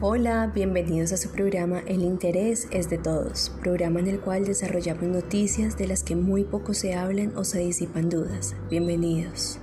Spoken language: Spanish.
Hola, bienvenidos a su programa El interés es de todos, programa en el cual desarrollamos noticias de las que muy poco se hablan o se disipan dudas. Bienvenidos.